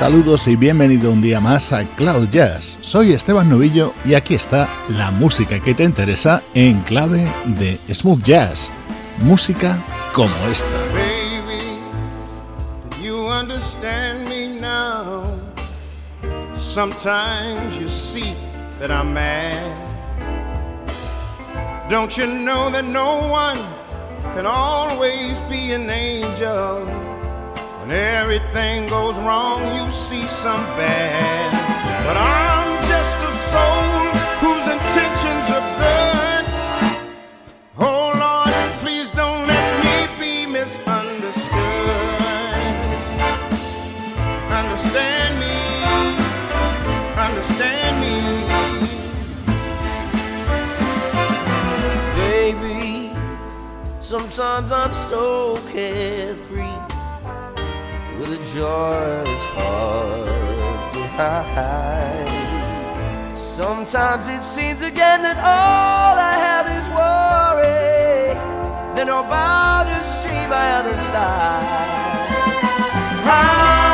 Saludos y bienvenido un día más a Cloud Jazz. Soy Esteban Novillo y aquí está la música que te interesa en clave de smooth jazz. Música como esta. Baby, you understand me now. Sometimes you see that I'm mad. Don't you know that no one can always be an angel? When everything goes wrong, you see some bad. But I'm just a soul whose intentions are good. Oh Lord, please don't let me be misunderstood. Understand me, understand me. Baby, sometimes I'm so carefree a joy that's hard to hide. Sometimes it seems again that all I have is worry. Then I'm about to see my other side. I'm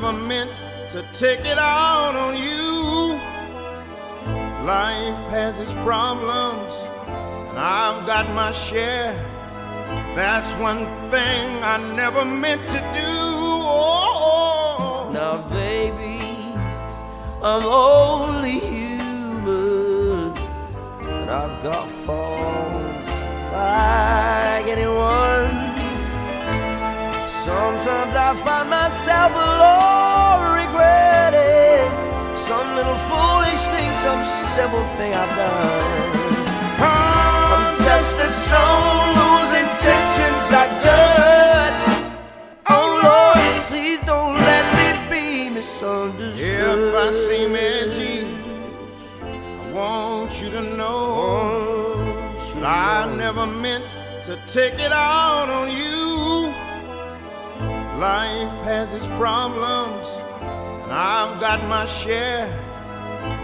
never meant to take it out on you. Life has its problems, and I've got my share. That's one thing I never meant to do. Oh, Now, baby, I'm only human, and I've got faults like anyone. Sometimes I find myself alone regretting some little foolish thing, some simple thing I've done. I'm just a soul whose intentions are good. Oh Lord, please don't let me be misunderstood. If I seem edgy, I want you to know that I never meant to take it out on you. Life has its problems, and I've got my share.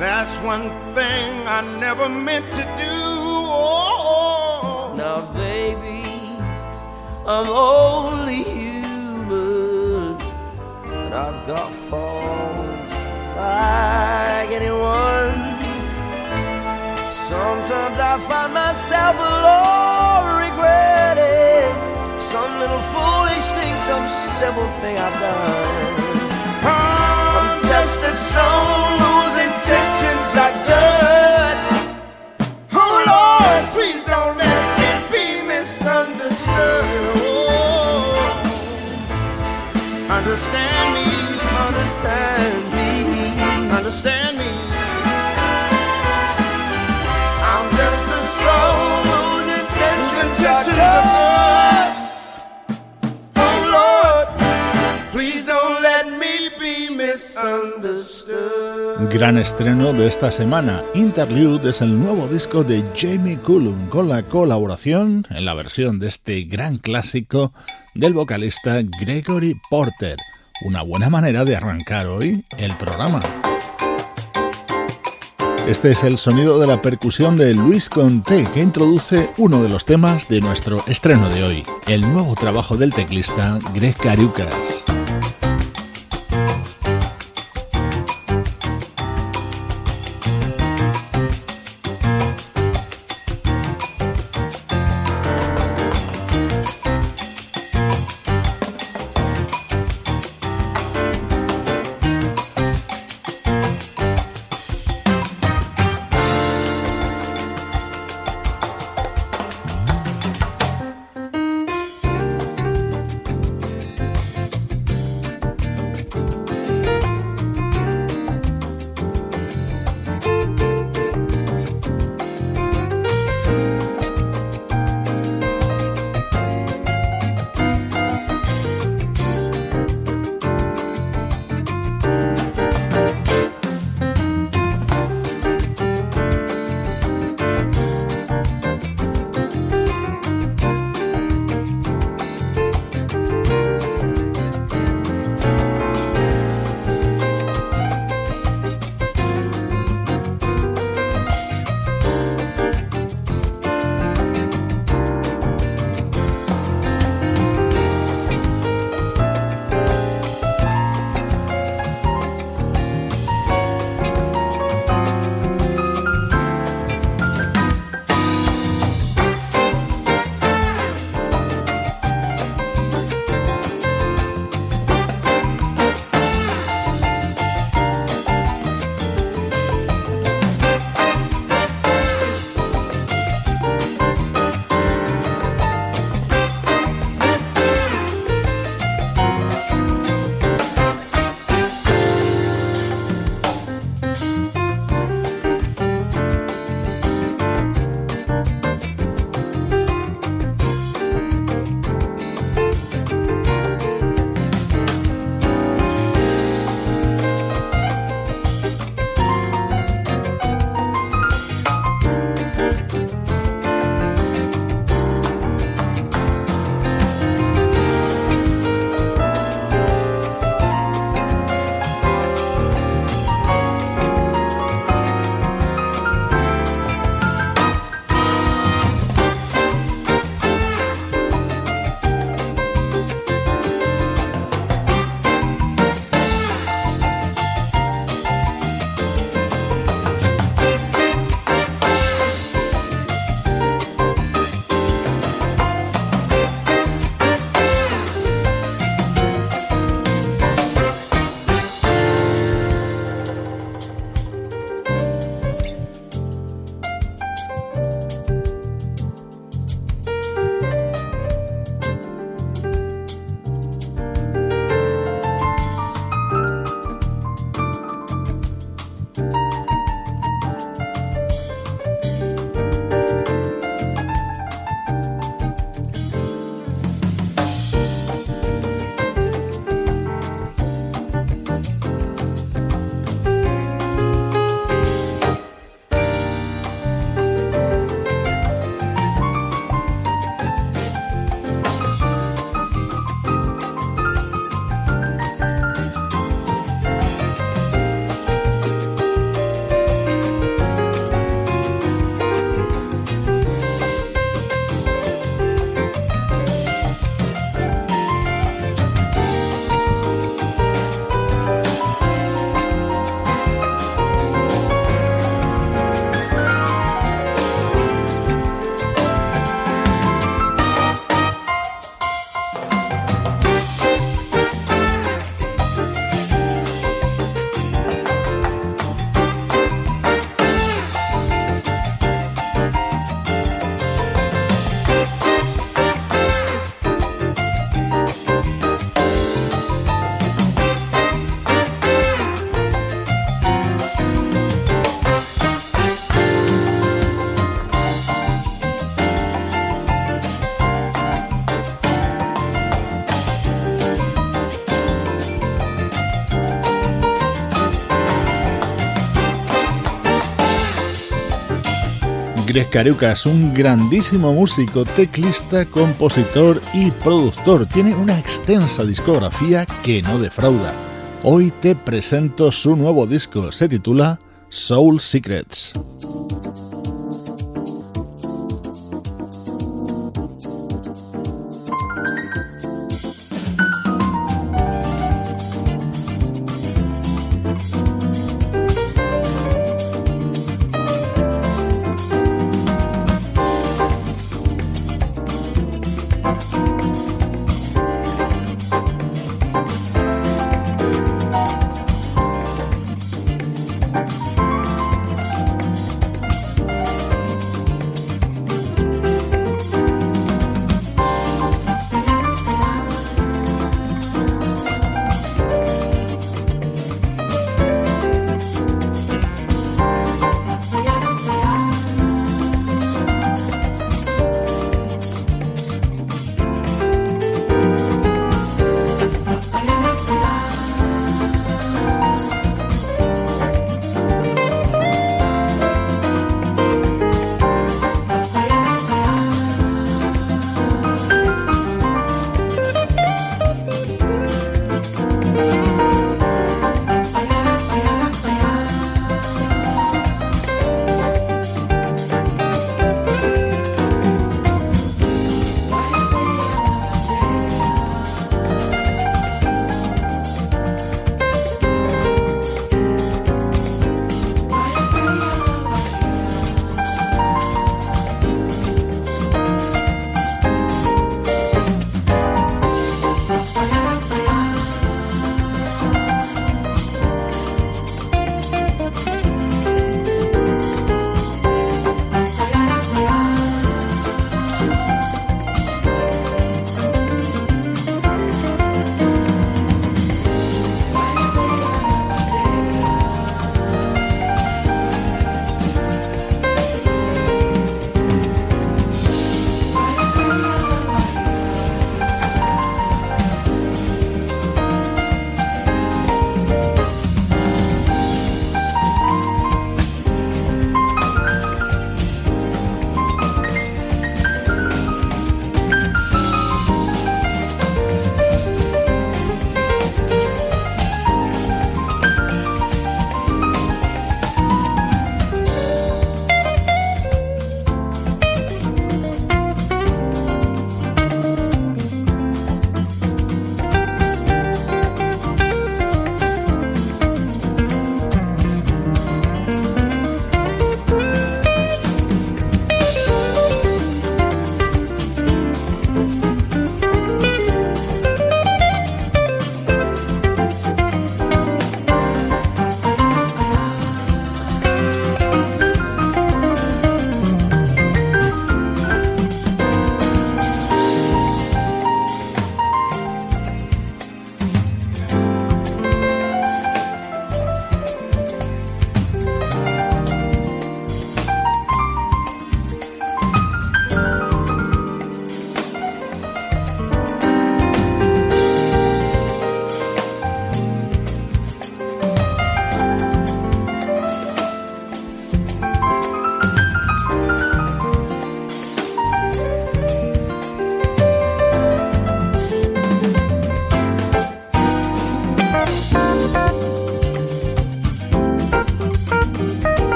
That's one thing I never meant to do. Oh, Now, baby, I'm only human, and I've got faults like anyone. Sometimes I find myself alone some simple thing I've done. I'm just a soul Gran estreno de esta semana. Interlude es el nuevo disco de Jamie Cullum con la colaboración en la versión de este gran clásico del vocalista Gregory Porter. Una buena manera de arrancar hoy el programa. Este es el sonido de la percusión de Luis Conté que introduce uno de los temas de nuestro estreno de hoy, el nuevo trabajo del teclista Greg Carucas. Greg Carucas, un grandísimo músico, teclista, compositor y productor. Tiene una extensa discografía que no defrauda. Hoy te presento su nuevo disco, se titula Soul Secrets.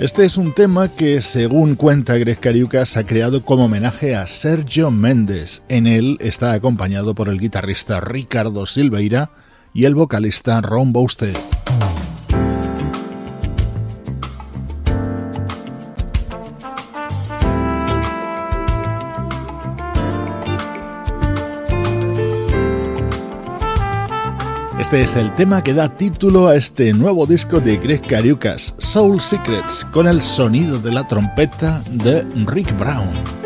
Este es un tema que, según cuenta Greg Cariucas, ha creado como homenaje a Sergio Méndez. En él está acompañado por el guitarrista Ricardo Silveira y el vocalista Ron Bouster. Este es el tema que da título a este nuevo disco de Greg Cariucas, Soul Secrets, con el sonido de la trompeta de Rick Brown.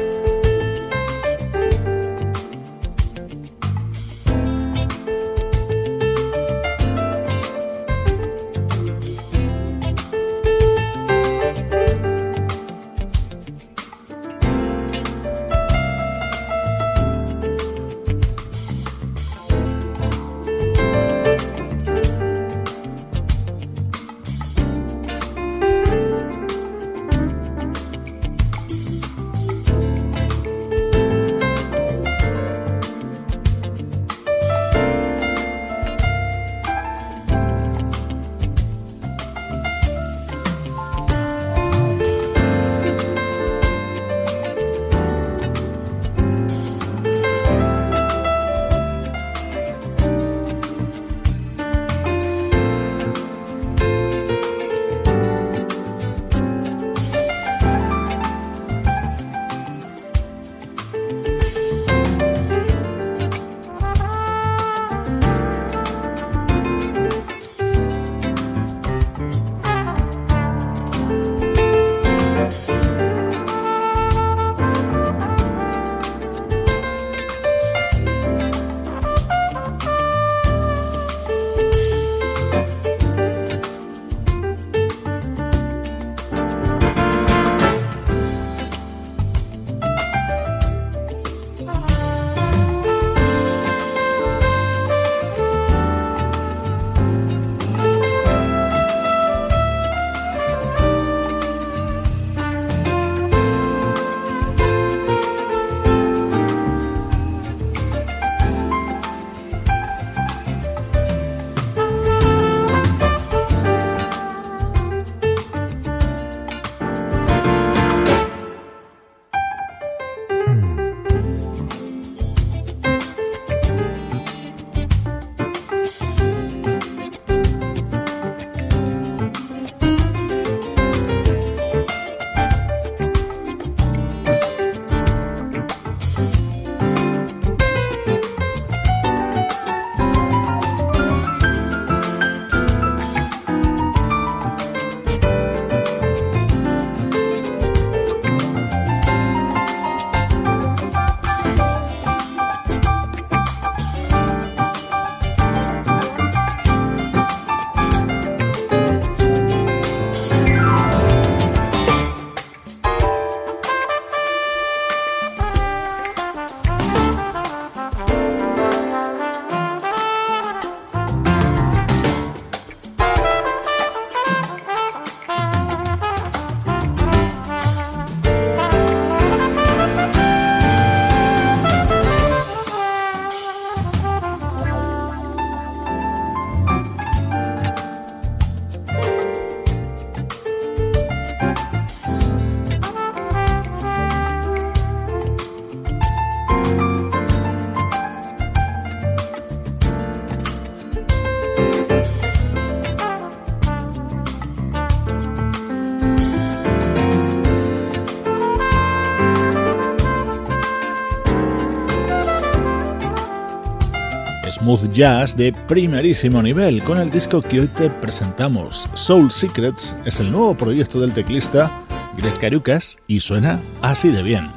Smooth jazz de primerísimo nivel con el disco que hoy te presentamos. Soul Secrets es el nuevo proyecto del teclista Greg Carucas y suena así de bien.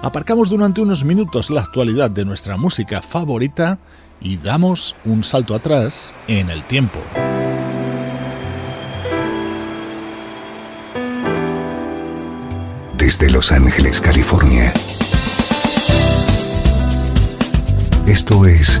Aparcamos durante unos minutos la actualidad de nuestra música favorita y damos un salto atrás en el tiempo. Desde Los Ángeles, California. Esto es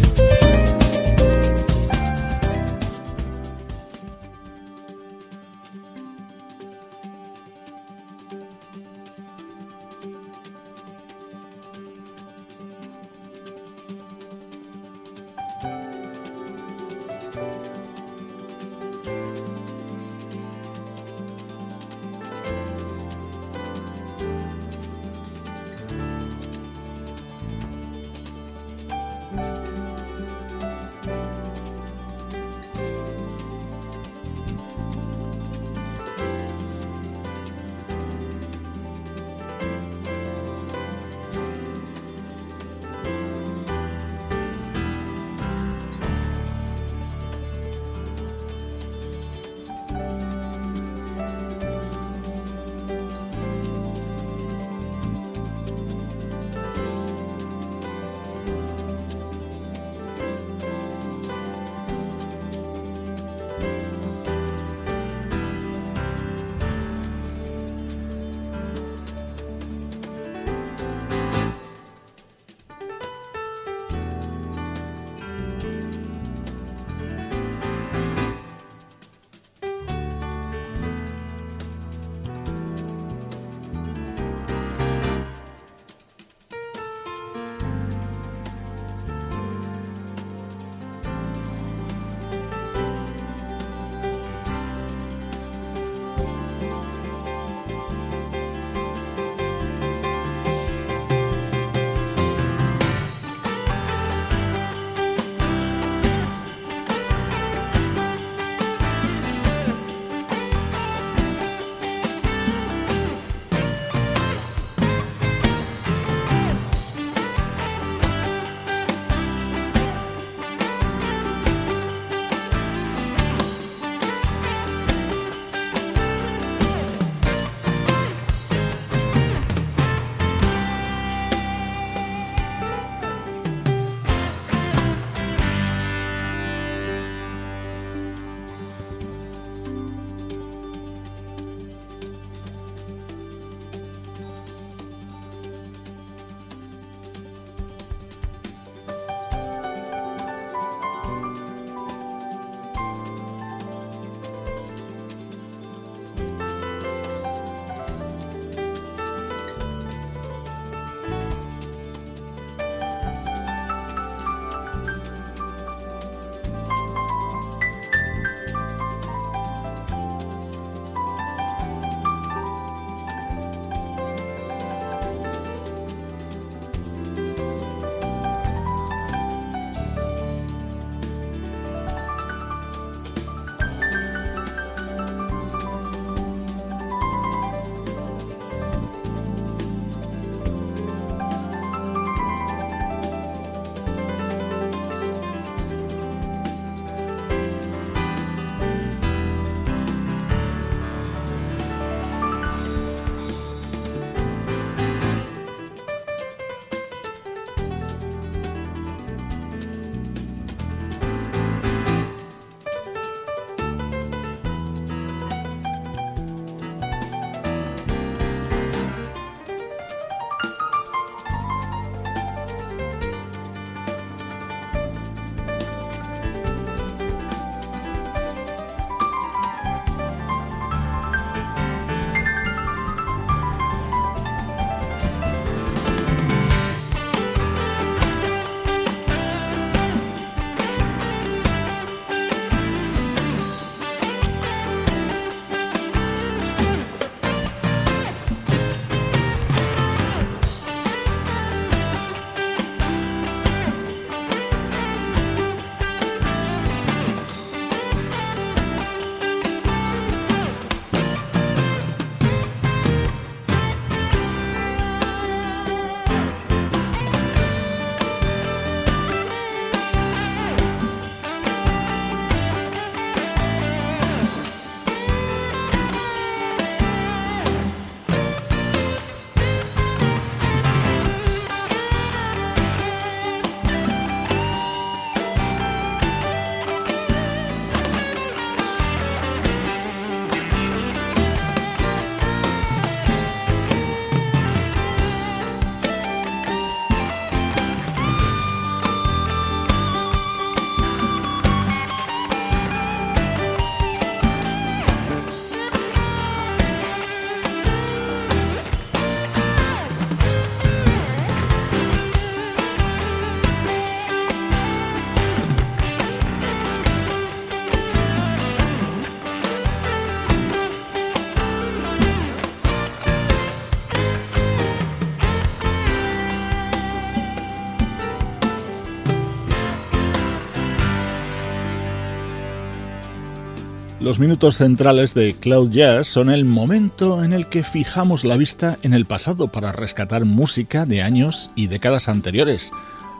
Los minutos centrales de Cloud Jazz son el momento en el que fijamos la vista en el pasado para rescatar música de años y décadas anteriores.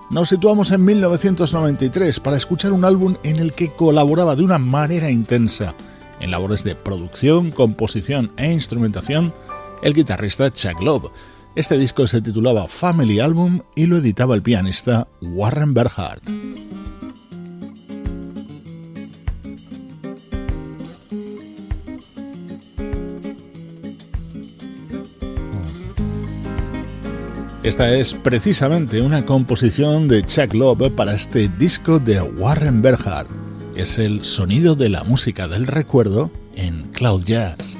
Nos situamos en 1993 para escuchar un álbum en el que colaboraba de una manera intensa en labores de producción, composición e instrumentación el guitarrista Chuck Love. Este disco se titulaba Family Album y lo editaba el pianista Warren Berhardt. Esta es precisamente una composición de Chuck Love para este disco de Warren Berhardt. Es el sonido de la música del recuerdo en Cloud Jazz.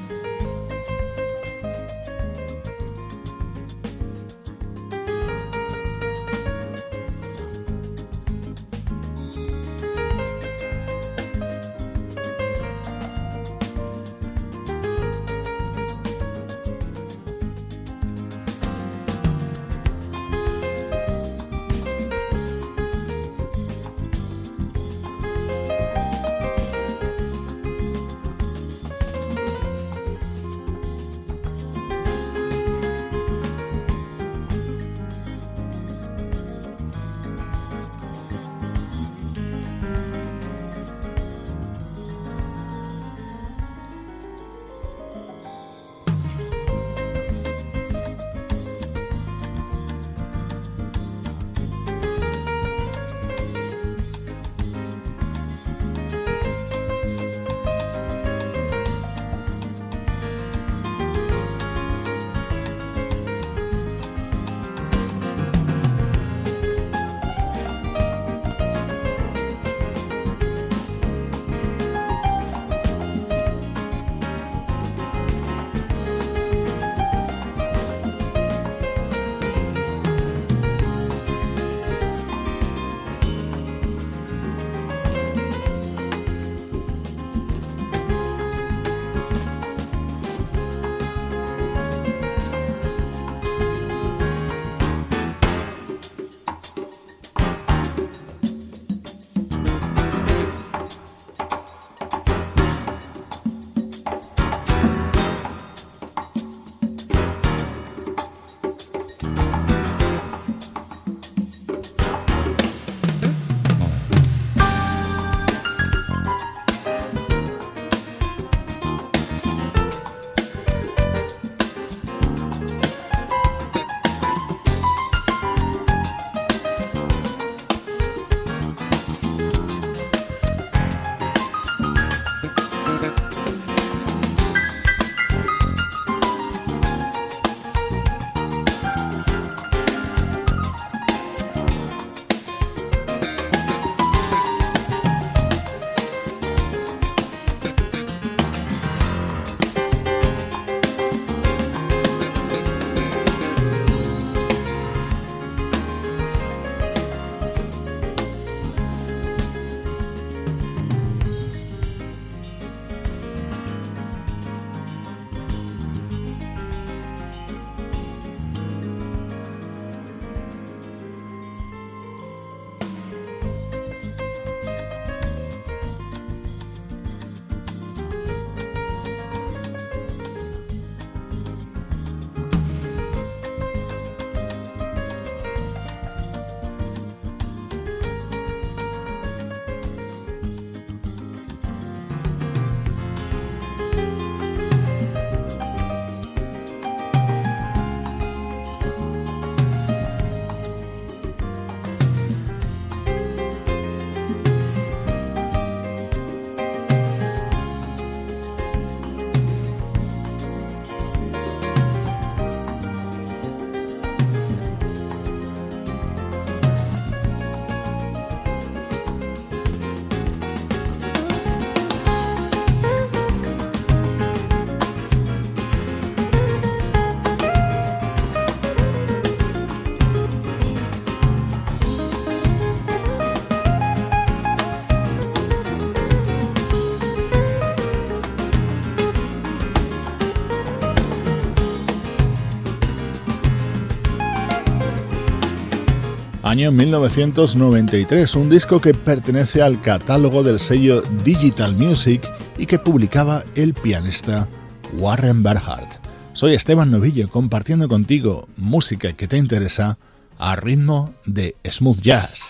Año 1993, un disco que pertenece al catálogo del sello Digital Music y que publicaba el pianista Warren Berhardt. Soy Esteban Novillo compartiendo contigo música que te interesa a ritmo de smooth jazz.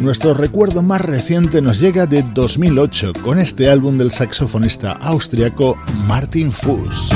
Nuestro recuerdo más reciente nos llega de 2008 con este álbum del saxofonista austriaco Martin Fuss.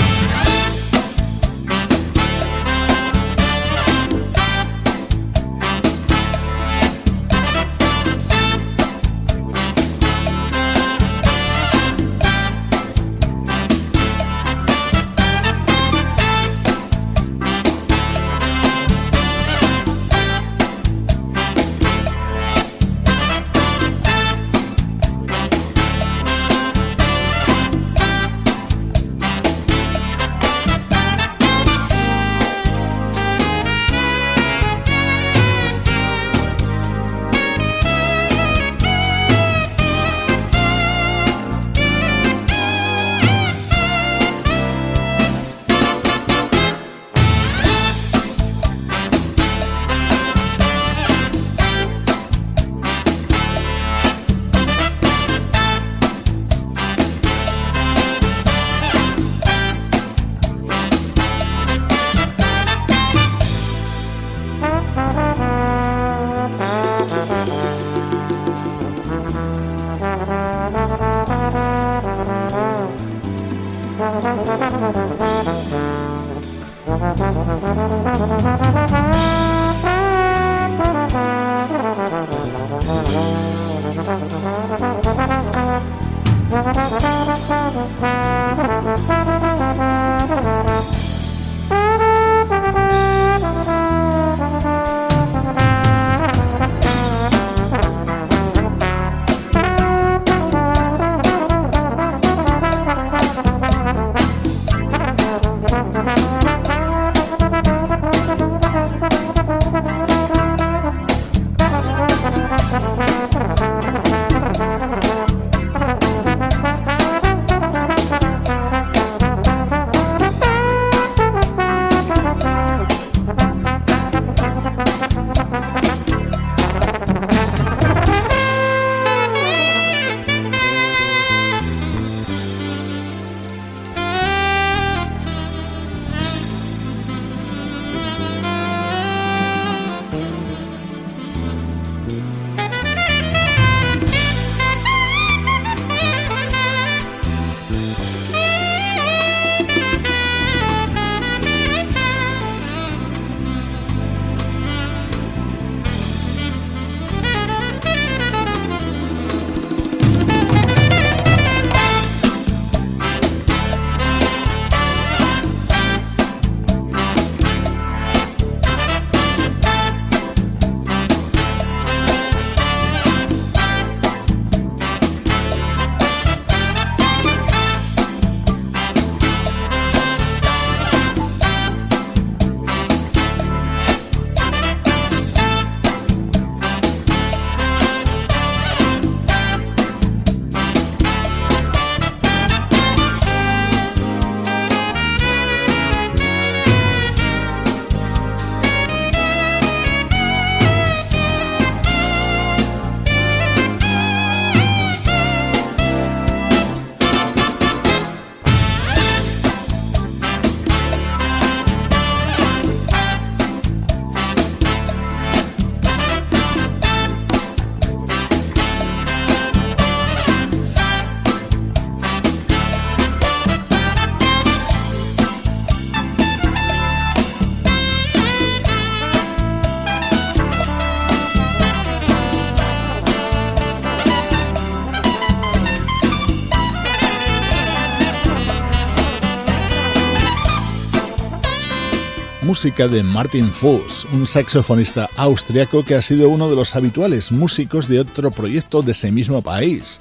Música de Martin Fuss, un saxofonista austriaco que ha sido uno de los habituales músicos de otro proyecto de ese mismo país,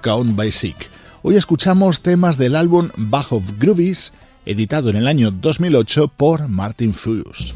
Count Basic. Hoy escuchamos temas del álbum Bach of Groovies, editado en el año 2008 por Martin Fuss.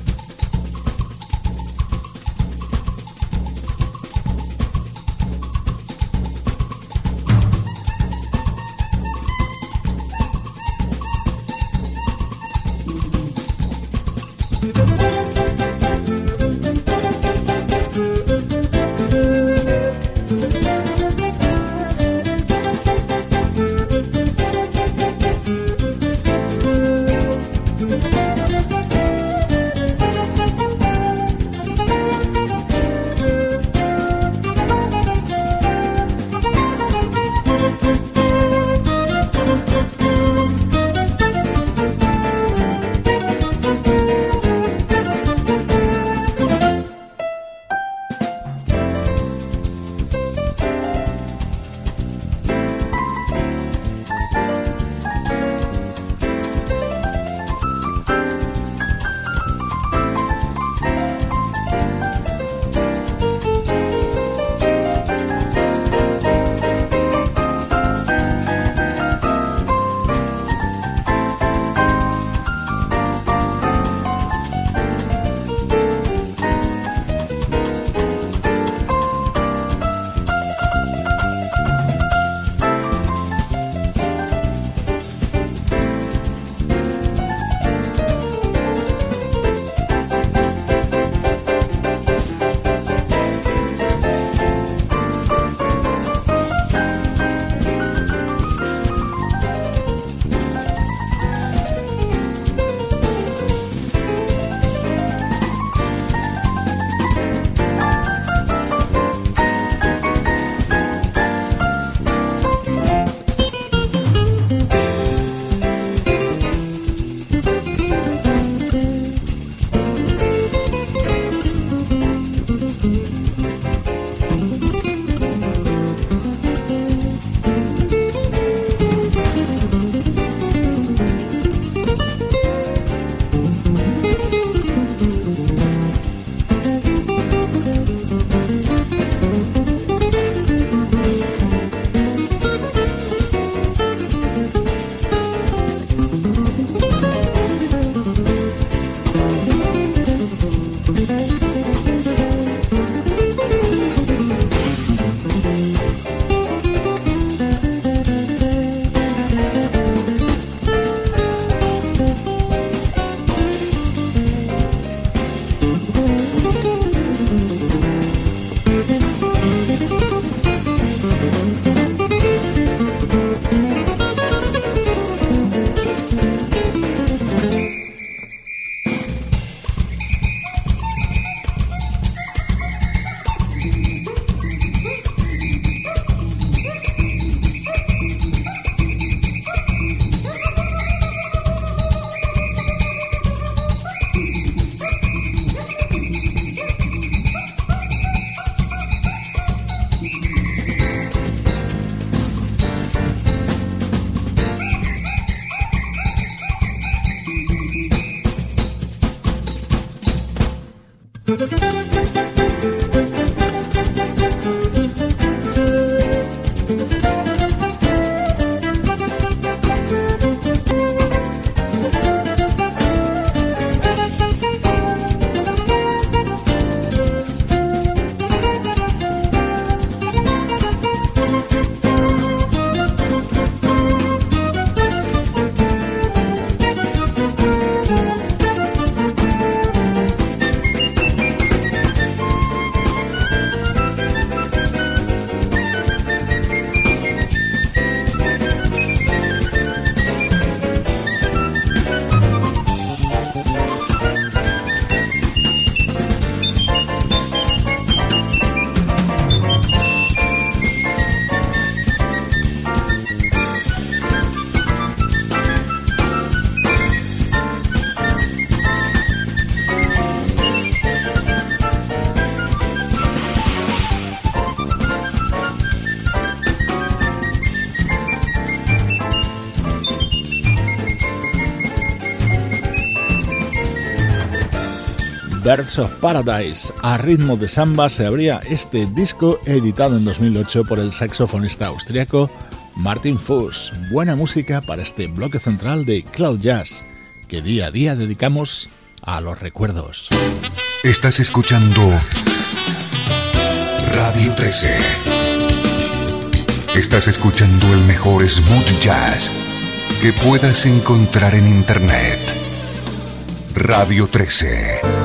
Birds of Paradise. A ritmo de samba se abría este disco editado en 2008 por el saxofonista austriaco Martin Fuss. Buena música para este bloque central de Cloud Jazz, que día a día dedicamos a los recuerdos. Estás escuchando Radio 13. Estás escuchando el mejor smooth jazz que puedas encontrar en Internet. Radio 13.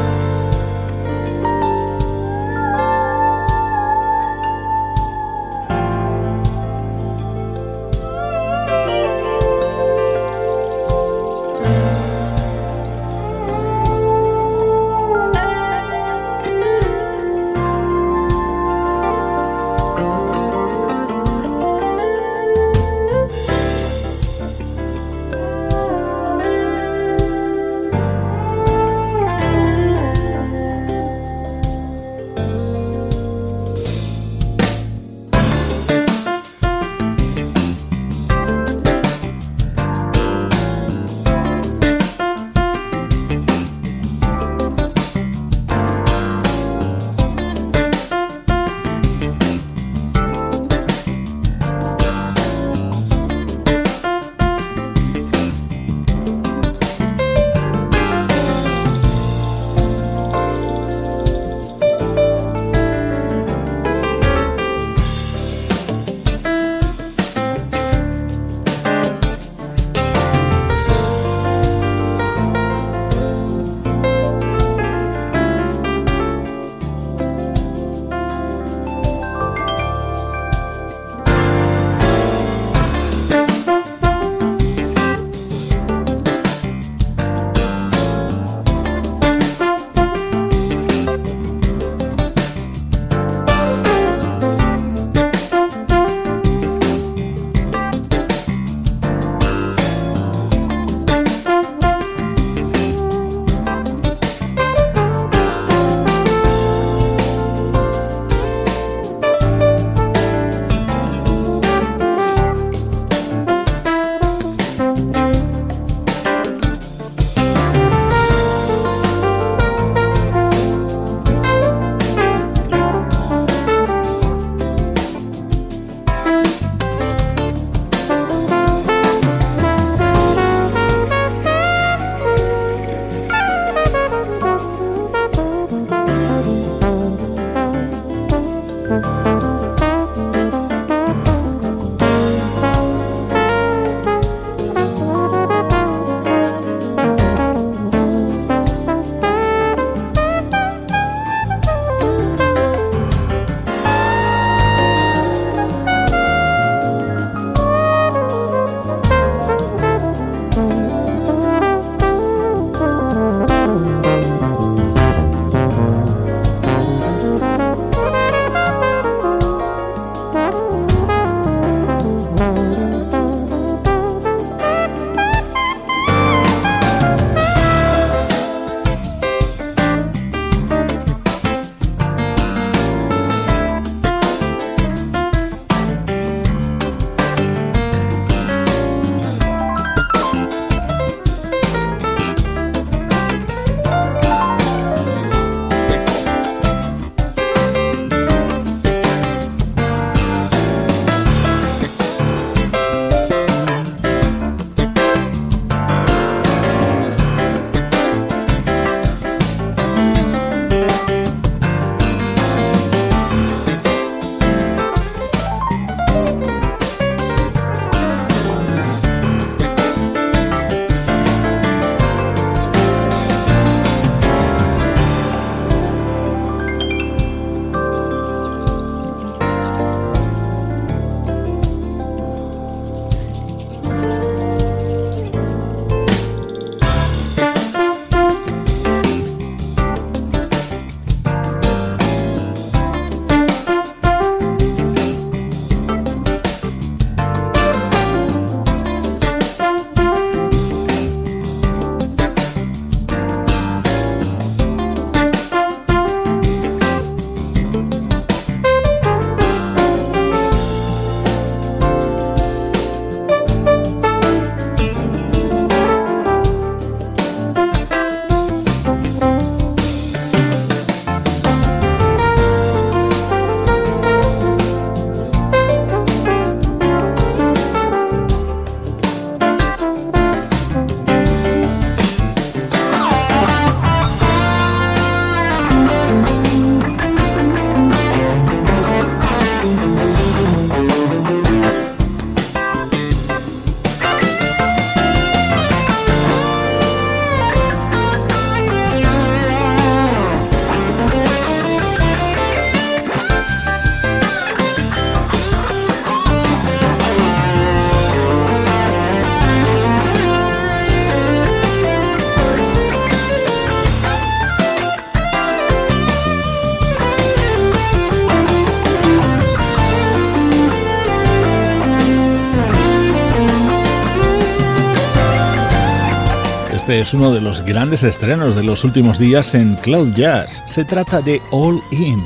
Es uno de los grandes estrenos de los últimos días en Cloud Jazz. Se trata de All In.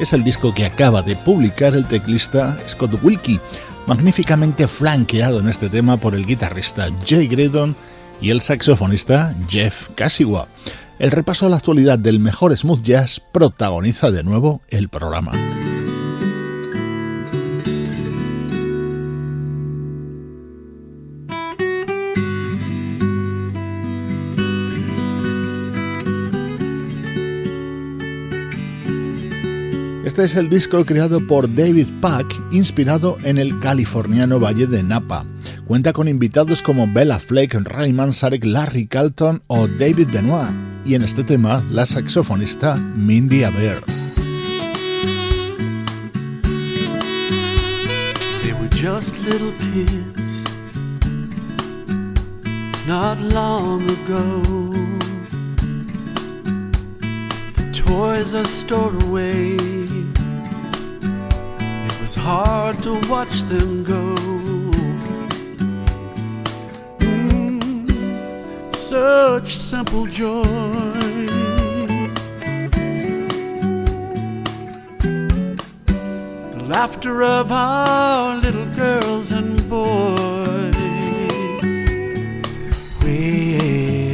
Es el disco que acaba de publicar el teclista Scott Wilkie, magníficamente flanqueado en este tema por el guitarrista Jay Graydon y el saxofonista Jeff Kasiwa. El repaso a la actualidad del mejor smooth jazz protagoniza de nuevo el programa. Este es el disco creado por David Pack, inspirado en el californiano Valle de Napa. Cuenta con invitados como Bella Flake, Ray Manzarek, Larry Calton o David Benoit, y en este tema la saxofonista Mindy Aber. They were just little kids, not long ago. Toys are stored away. Was hard to watch them go. Mm, such simple joy. The laughter of our little girls and boys. Where,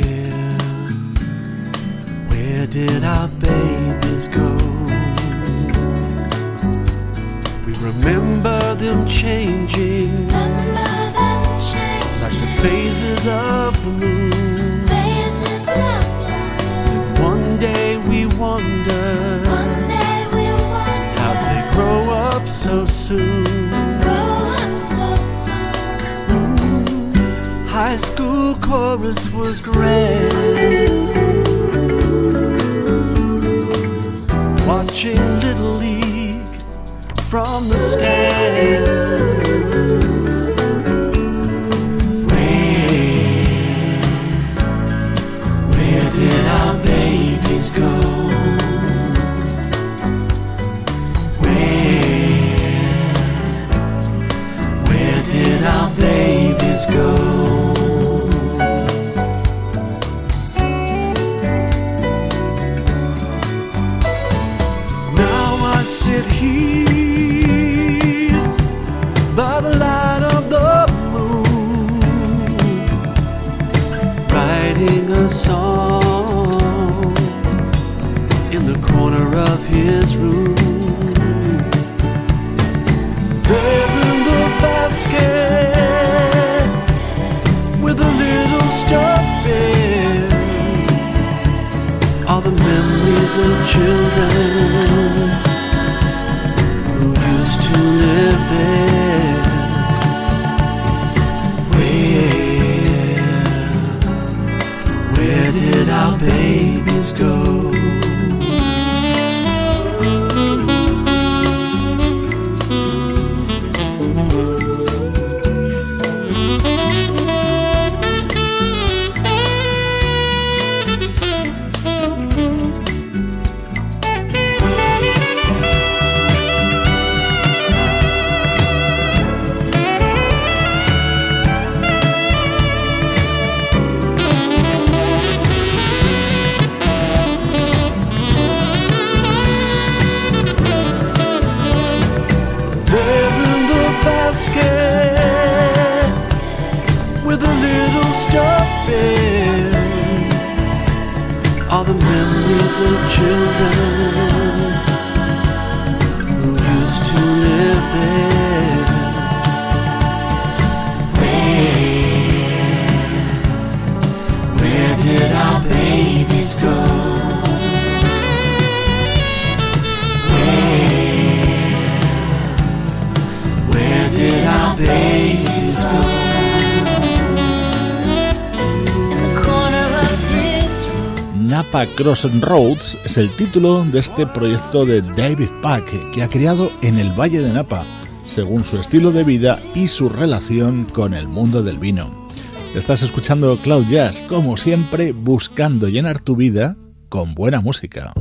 where did our babies go? Remember them changing, remember them changing. like the phases of the moon. we wonder, One day we wonder how they grow up so soon. Grow up so soon. High school chorus was great. From the stands. Basket with a little bear are the memories of children Napa Crossroads es el título de este proyecto de David Pack que ha creado en el Valle de Napa, según su estilo de vida y su relación con el mundo del vino. Estás escuchando Cloud Jazz, como siempre, buscando llenar tu vida con buena música.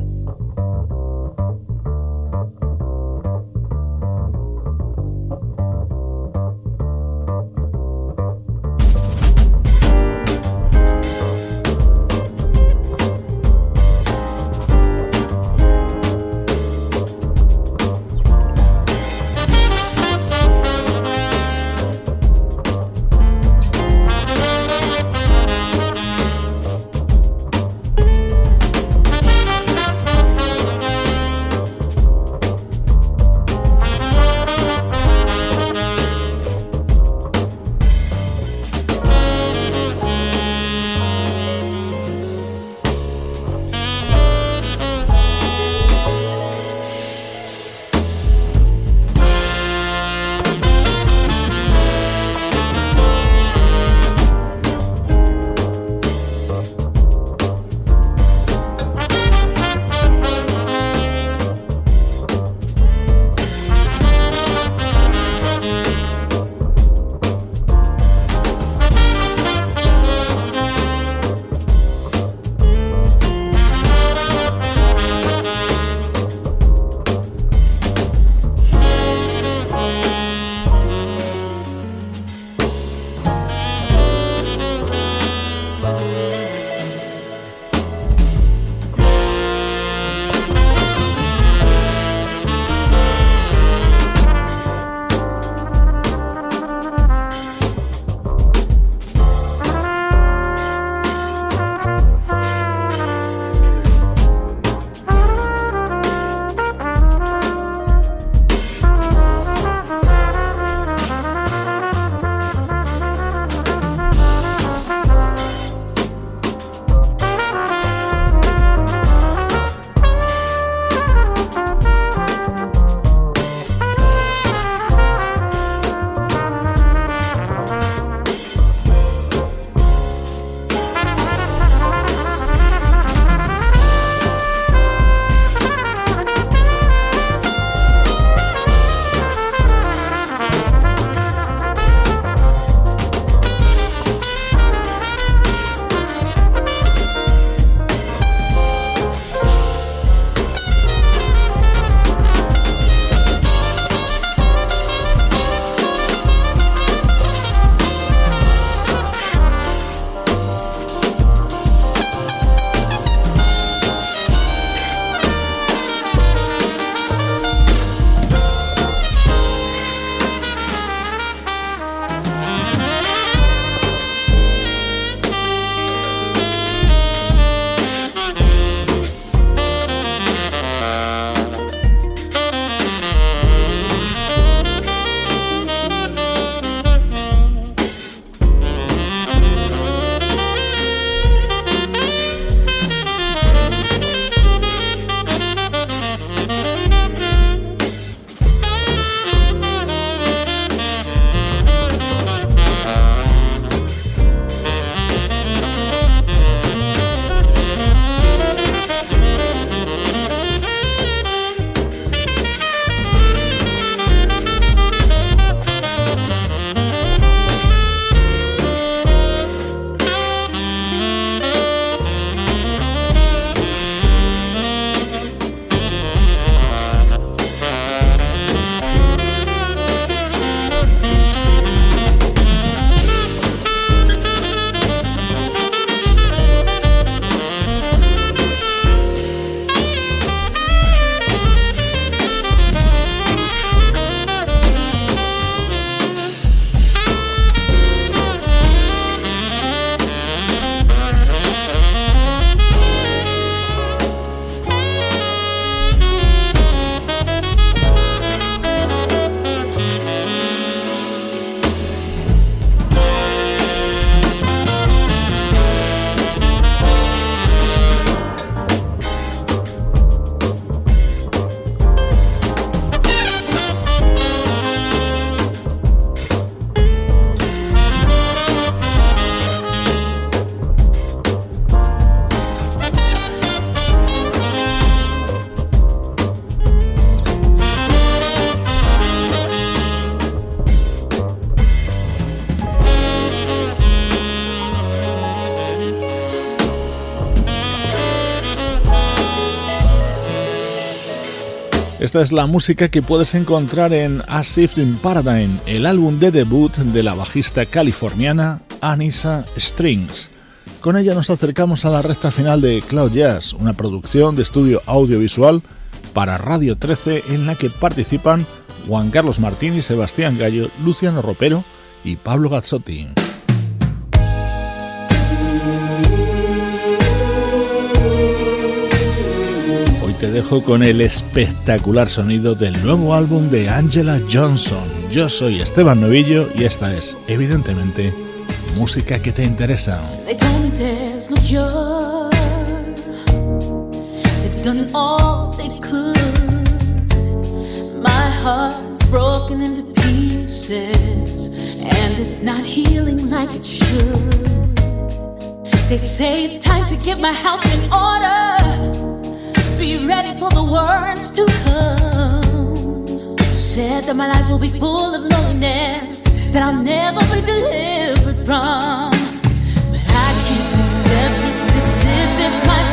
Esta es la música que puedes encontrar en A Shift in Paradigm, el álbum de debut de la bajista californiana Anissa Strings. Con ella nos acercamos a la recta final de Cloud Jazz, una producción de estudio audiovisual para Radio 13 en la que participan Juan Carlos Martín y Sebastián Gallo, Luciano Ropero y Pablo Gazzotti. te dejo con el espectacular sonido del nuevo álbum de Angela Johnson. Yo soy Esteban Novillo y esta es, evidentemente, música que te interesa. and it's not healing like it should. They say it's time to get my house in order. be ready for the ones to come. Said that my life will be full of loneliness that I'll never be delivered from. But I can't accept it. This isn't my.